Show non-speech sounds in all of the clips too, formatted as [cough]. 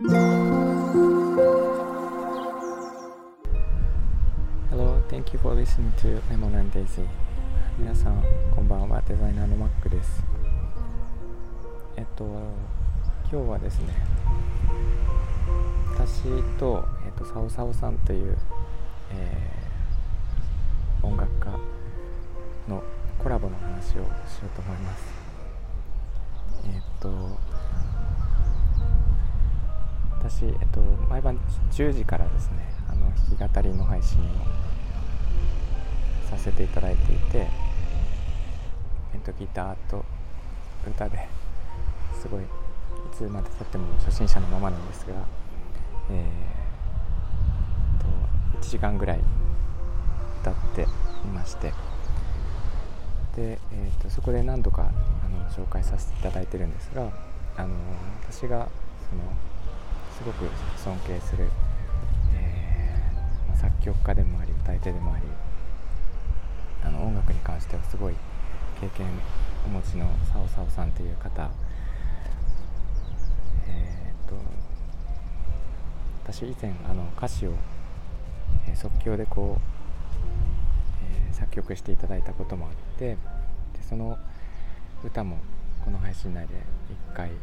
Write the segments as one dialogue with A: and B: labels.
A: Hello, thank you for listening to Lemon and Daisy. 皆さん、こんばんは。デザイナーのマックです。えっと、今日はですね、私と、えっと、サオサオさんという、えー、音楽家のコラボの話をしようと思います。えっと、私、えっと、毎晩10時からですね、あの弾き語りの配信をさせていただいていて、えっと、ギターと歌ですごいいつまでたっても初心者のままなんですが、えー、と1時間ぐらい歌っていましてで、えー、とそこで何度かあの紹介させていただいてるんですがあの私がそのすごく尊敬する、えー、作曲家でもあり歌い手でもありあの音楽に関してはすごい経験お持ちのサオサオさんという方。えー、っと私以前あの歌詞を、えー、即興でこう、えー、作曲していただいたこともあってでその歌もこの配信内で1回、えー、っ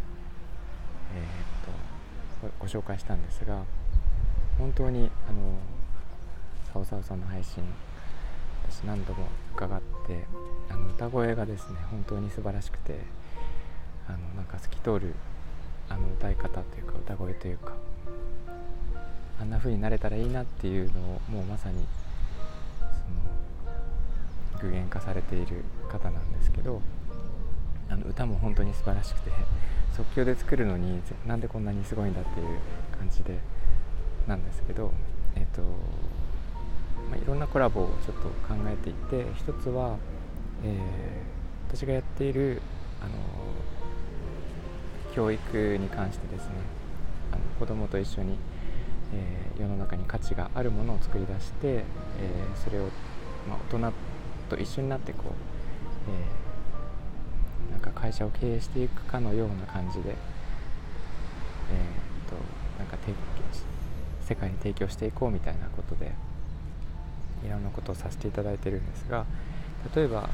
A: とご紹介したんですが本当にあのサオサオさんの配信私何度も伺ってあの歌声がですね本当に素晴らしくてあのなんか透き通るあの歌い方というか歌声というかあんな風になれたらいいなっていうのをもうまさにその具現化されている方なんですけどあの歌も本当に素晴らしくて即興で作るのになんでこんなにすごいんだっていう感じでなんですけどえ、ー、とまあ、いろんなコラボをちょっと考えていて一つは、えー、私がやっているあの教育に関してですねあの子どもと一緒に、えー、世の中に価値があるものを作り出して、えー、それを、まあ、大人と一緒になってこう、えー、会社を経営していくかのような感じで、えーと、なんか世界に提供していこうみたいなことで。いろんなことをさせていただいてるんですが例えばあの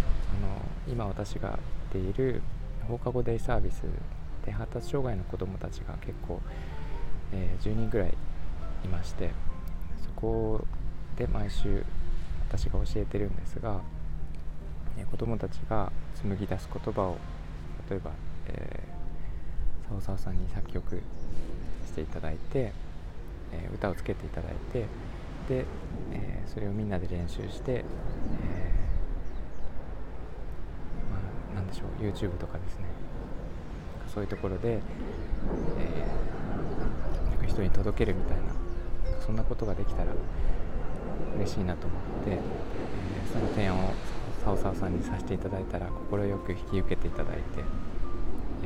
A: 今私がやっている放課後デイサービスで発達障害の子どもたちが結構、えー、10人ぐらいいましてそこで毎週私が教えてるんですが、え、子どもたちが紡ぎ出す言葉を例えば、えー、サオサオさんに作曲していただいて、えー、歌をつけていただいてで、えー、それをみんなで練習して、えー、まあ、なんでしょう YouTube とかですね。そういうところで、えー、なんか人に届けるみたいなそんなことができたら嬉しいなと思って、えー、その提案をサオサオさんにさせていただいたら快く引き受けていただいて、え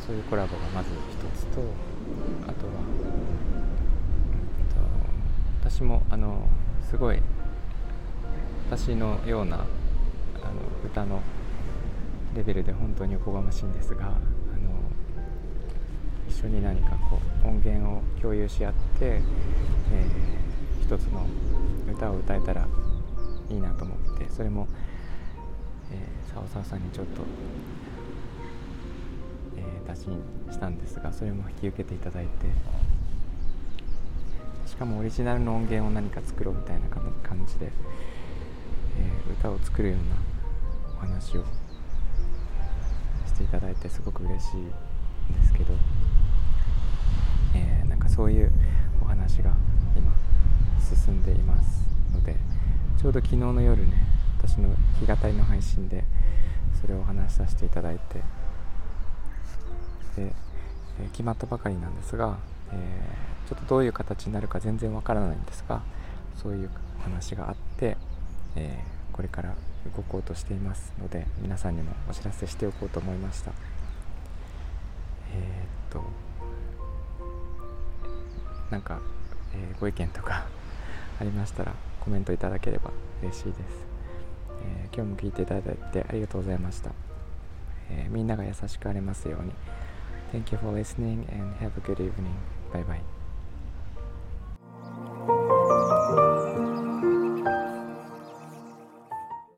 A: ー、そういうコラボがまず一つとあとはえっと私もあのすごい私のようなあの歌のレベルで本当におこがましいんですがあの一緒に何かこう音源を共有し合って、えー、一つの歌を歌えたらいいなと思ってそれも、えー、さんにちょっと、えー、打診したんですがそれも引き受けていただいてしかもオリジナルの音源を何か作ろうみたいな感じで、えー、歌を作るようなお話をしていただいてすごく嬉しいんですけど、えー、なんかそういうお話が今進んでいます。ちょうど昨日の夜ね私の弾き語りの配信でそれをお話しさせていただいてで、えー、決まったばかりなんですが、えーちょっとどういう形になるか全然わからないんですがそういう話があって、えー、これから動こうとしていますので皆さんにもお知らせしておこうと思いました。えー、っとなんか、え、ご意見とか [laughs] ありましたらコメントいただければ嬉しいです、え今日も聞いていただいてありがとうございました、えみんなが優しくありますように Thank you for listening and have a good evening. Bye bye.